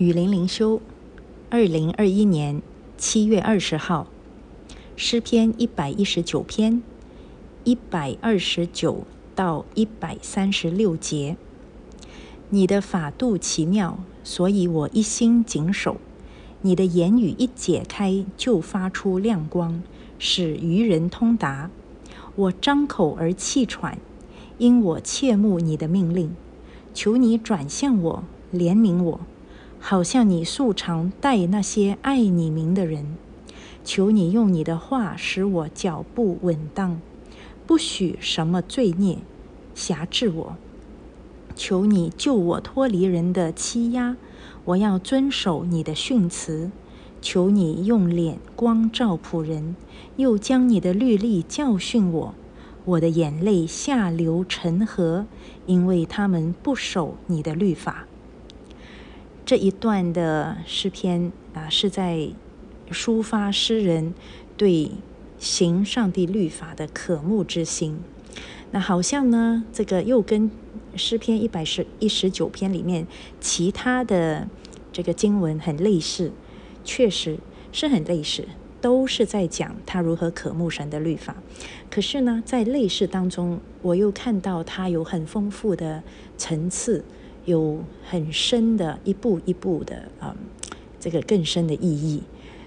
雨林灵修，二零二一年七月二十号，诗篇一百一十九篇一百二十九到一百三十六节。你的法度奇妙，所以我一心谨守。你的言语一解开，就发出亮光，使愚人通达。我张口而气喘，因我切慕你的命令。求你转向我，怜悯我。好像你素常待那些爱你名的人，求你用你的话使我脚步稳当，不许什么罪孽辖制我。求你救我脱离人的欺压，我要遵守你的训词。求你用脸光照仆人，又将你的律例教训我。我的眼泪下流成河，因为他们不守你的律法。这一段的诗篇啊，是在抒发诗人对行上帝律法的渴慕之心。那好像呢，这个又跟诗篇一百十一十九篇里面其他的这个经文很类似，确实是很类似，都是在讲他如何渴慕神的律法。可是呢，在类似当中，我又看到他有很丰富的层次。有很深的一步一步的啊，这个更深的意义，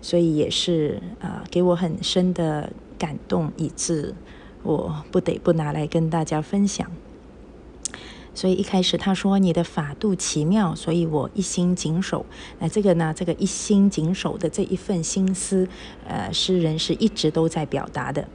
所以也是啊，给我很深的感动，以致我不得不拿来跟大家分享。所以一开始他说你的法度奇妙，所以我一心谨守。那这个呢，这个一心谨守的这一份心思，呃，诗人是一直都在表达的。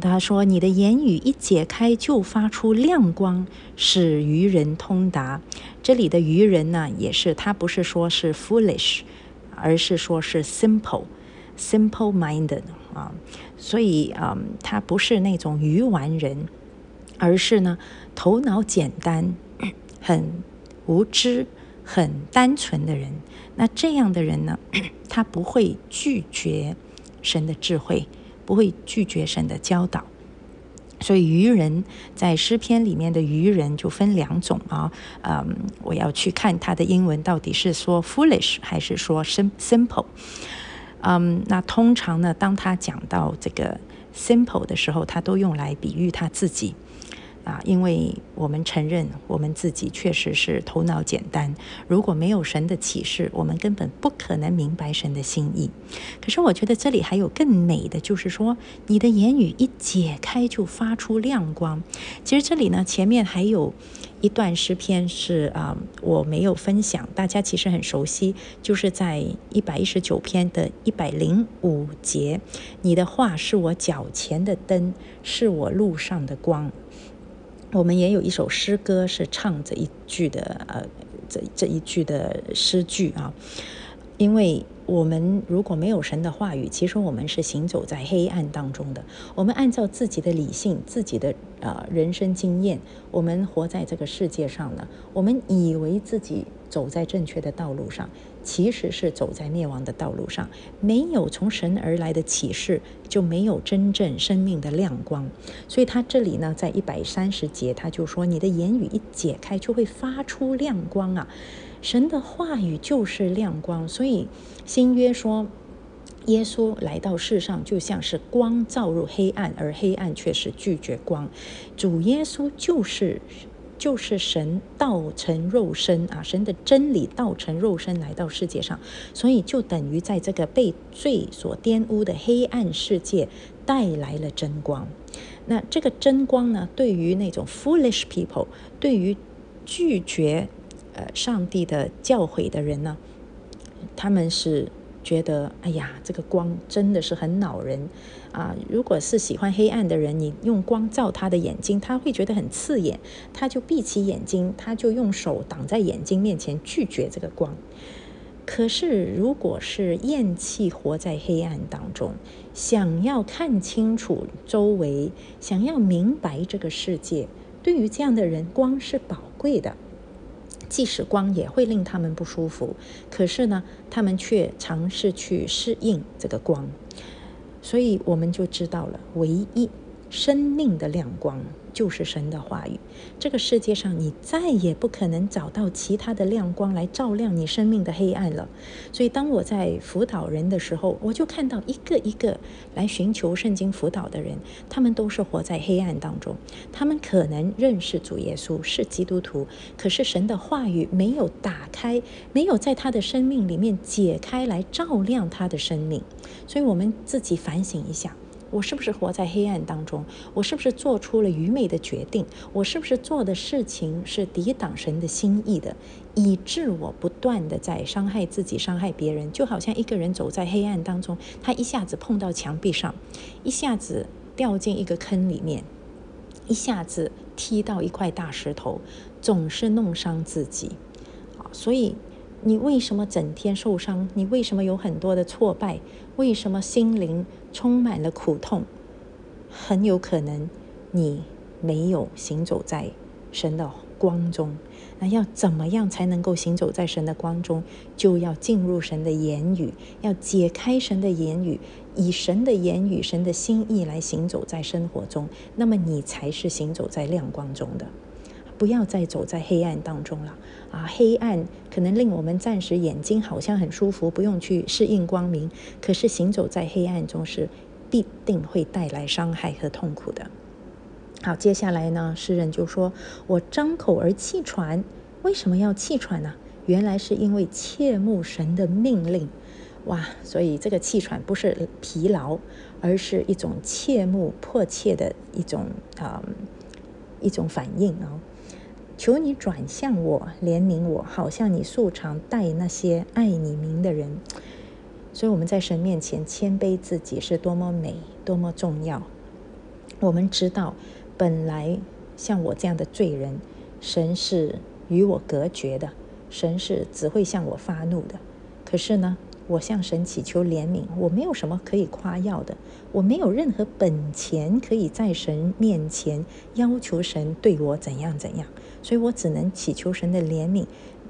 他说：“你的言语一解开，就发出亮光，使愚人通达。这里的愚人呢，也是他不是说是 foolish，而是说是 simple，simple-minded 啊。所以啊，他不是那种愚顽人，而是呢头脑简单、很无知、很单纯的人。那这样的人呢，他不会拒绝神的智慧。”不会拒绝神的教导，所以愚人在诗篇里面的愚人就分两种啊，嗯，我要去看他的英文到底是说 foolish 还是说 simple，嗯，那通常呢，当他讲到这个 simple 的时候，他都用来比喻他自己。啊，因为我们承认我们自己确实是头脑简单，如果没有神的启示，我们根本不可能明白神的心意。可是我觉得这里还有更美的，就是说你的言语一解开就发出亮光。其实这里呢，前面还有一段诗篇是啊，我没有分享，大家其实很熟悉，就是在一百一十九篇的一百零五节，你的话是我脚前的灯，是我路上的光。我们也有一首诗歌是唱这一句的，呃，这这一句的诗句啊，因为我们如果没有神的话语，其实我们是行走在黑暗当中的。我们按照自己的理性、自己的呃人生经验，我们活在这个世界上呢，我们以为自己走在正确的道路上。其实是走在灭亡的道路上，没有从神而来的启示，就没有真正生命的亮光。所以他这里呢，在一百三十节，他就说：“你的言语一解开，就会发出亮光啊！神的话语就是亮光。所以新约说，耶稣来到世上，就像是光照入黑暗，而黑暗却是拒绝光。主耶稣就是。”就是神道成肉身啊，神的真理道成肉身来到世界上，所以就等于在这个被罪所玷污的黑暗世界带来了真光。那这个真光呢，对于那种 foolish people，对于拒绝呃上帝的教诲的人呢，他们是。觉得哎呀，这个光真的是很恼人啊！如果是喜欢黑暗的人，你用光照他的眼睛，他会觉得很刺眼，他就闭起眼睛，他就用手挡在眼睛面前，拒绝这个光。可是，如果是厌弃活在黑暗当中，想要看清楚周围，想要明白这个世界，对于这样的人，光是宝贵的。即使光也会令他们不舒服，可是呢，他们却尝试去适应这个光，所以我们就知道了，唯一生命的亮光，就是神的话语。这个世界上，你再也不可能找到其他的亮光来照亮你生命的黑暗了。所以，当我在辅导人的时候，我就看到一个一个来寻求圣经辅导的人，他们都是活在黑暗当中。他们可能认识主耶稣是基督徒，可是神的话语没有打开，没有在他的生命里面解开来照亮他的生命。所以我们自己反省一下。我是不是活在黑暗当中？我是不是做出了愚昧的决定？我是不是做的事情是抵挡神的心意的，以致我不断的在伤害自己、伤害别人？就好像一个人走在黑暗当中，他一下子碰到墙壁上，一下子掉进一个坑里面，一下子踢到一块大石头，总是弄伤自己。啊，所以。你为什么整天受伤？你为什么有很多的挫败？为什么心灵充满了苦痛？很有可能你没有行走在神的光中。那要怎么样才能够行走在神的光中？就要进入神的言语，要解开神的言语，以神的言语、神的心意来行走在生活中。那么你才是行走在亮光中的。不要再走在黑暗当中了啊！黑暗可能令我们暂时眼睛好像很舒服，不用去适应光明。可是行走在黑暗中是必定会带来伤害和痛苦的。好，接下来呢，诗人就说：“我张口而气喘，为什么要气喘呢？原来是因为切慕神的命令。哇！所以这个气喘不是疲劳，而是一种切慕迫切的一种啊一种反应啊。”求你转向我，怜悯我，好像你素常待那些爱你名的人。所以我们在神面前谦卑自己是多么美，多么重要。我们知道，本来像我这样的罪人，神是与我隔绝的，神是只会向我发怒的。可是呢？我向神祈求怜悯，我没有什么可以夸耀的，我没有任何本钱可以在神面前要求神对我怎样怎样，所以我只能祈求神的怜悯，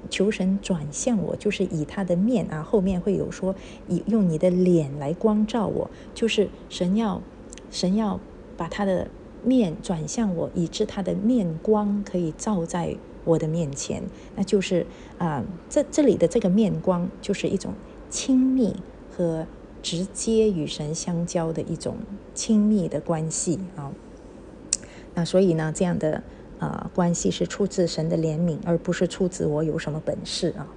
求神转向我，就是以他的面啊，后面会有说以用你的脸来光照我，就是神要神要把他的面转向我，以致他的面光可以照在我的面前，那就是啊，这这里的这个面光就是一种。亲密和直接与神相交的一种亲密的关系啊，那所以呢，这样的啊关系是出自神的怜悯，而不是出自我有什么本事啊。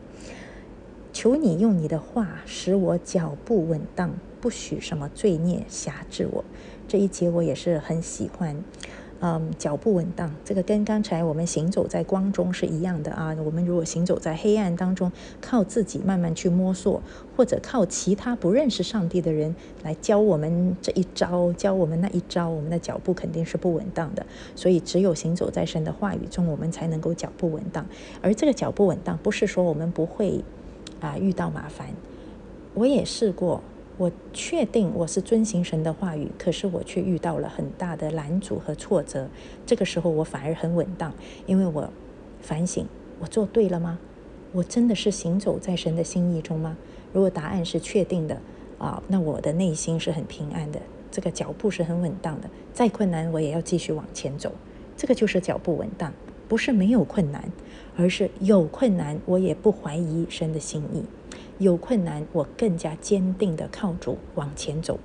求你用你的话使我脚步稳当，不许什么罪孽辖制我。这一节我也是很喜欢。嗯，脚步稳当，这个跟刚才我们行走在光中是一样的啊。我们如果行走在黑暗当中，靠自己慢慢去摸索，或者靠其他不认识上帝的人来教我们这一招，教我们那一招，我们的脚步肯定是不稳当的。所以，只有行走在神的话语中，我们才能够脚步稳当。而这个脚步稳当，不是说我们不会啊遇到麻烦。我也试过。我确定我是遵行神的话语，可是我却遇到了很大的拦阻和挫折。这个时候我反而很稳当，因为我反省：我做对了吗？我真的是行走在神的心意中吗？如果答案是确定的，啊，那我的内心是很平安的，这个脚步是很稳当的。再困难我也要继续往前走，这个就是脚步稳当，不是没有困难，而是有困难我也不怀疑神的心意。有困难，我更加坚定的靠主往前走，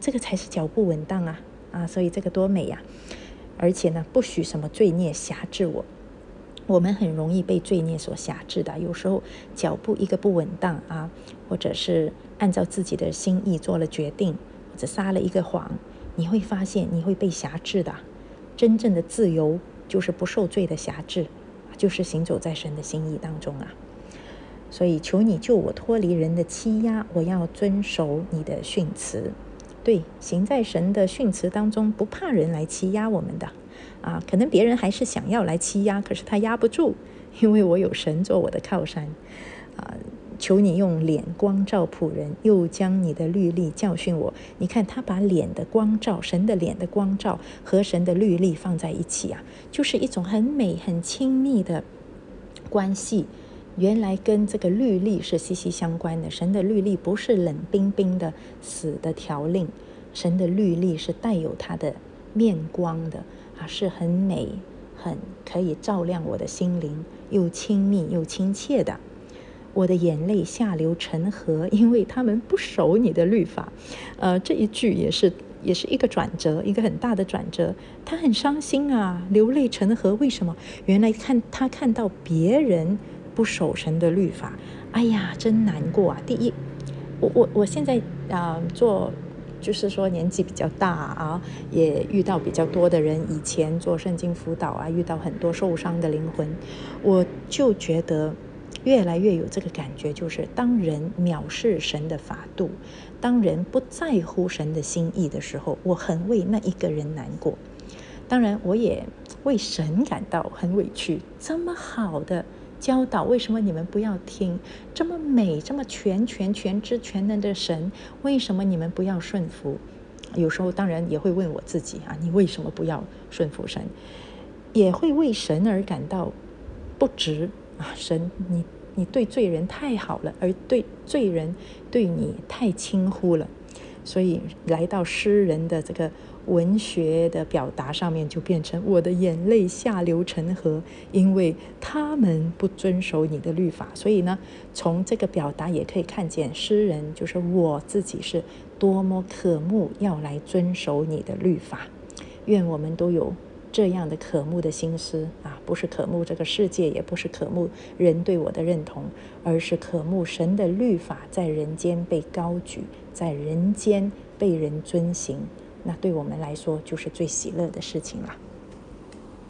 这个才是脚步稳当啊啊！所以这个多美呀！而且呢，不许什么罪孽辖制我。我们很容易被罪孽所辖制的，有时候脚步一个不稳当啊，或者是按照自己的心意做了决定，或者撒了一个谎，你会发现你会被辖制的。真正的自由就是不受罪的辖制，就是行走在神的心意当中啊。所以，求你救我脱离人的欺压，我要遵守你的训词。对，行在神的训词当中，不怕人来欺压我们的。啊，可能别人还是想要来欺压，可是他压不住，因为我有神做我的靠山。啊，求你用脸光照仆人，又将你的律例教训我。你看，他把脸的光照，神的脸的光照和神的律例放在一起啊，就是一种很美、很亲密的关系。原来跟这个律例是息息相关的。神的律例不是冷冰冰的死的条令，神的律例是带有他的面光的啊，是很美，很可以照亮我的心灵，又亲密又亲切的。我的眼泪下流成河，因为他们不守你的律法。呃，这一句也是也是一个转折，一个很大的转折。他很伤心啊，流泪成河。为什么？原来看他看到别人不守神的律法，哎呀，真难过啊！第一，我我我现在啊做。就是说年纪比较大啊，也遇到比较多的人。以前做圣经辅导啊，遇到很多受伤的灵魂，我就觉得越来越有这个感觉，就是当人藐视神的法度，当人不在乎神的心意的时候，我很为那一个人难过。当然，我也为神感到很委屈。这么好的。教导为什么你们不要听这么美、这么全全全知全能的神？为什么你们不要顺服？有时候当然也会问我自己啊，你为什么不要顺服神？也会为神而感到不值啊！神，你你对罪人太好了，而对罪人对你太轻忽了，所以来到诗人的这个。文学的表达上面就变成我的眼泪下流成河，因为他们不遵守你的律法。所以呢，从这个表达也可以看见诗人就是我自己是多么渴慕要来遵守你的律法。愿我们都有这样的渴慕的心思啊，不是渴慕这个世界，也不是渴慕人对我的认同，而是渴慕神的律法在人间被高举，在人间被人遵行。那对我们来说就是最喜乐的事情了。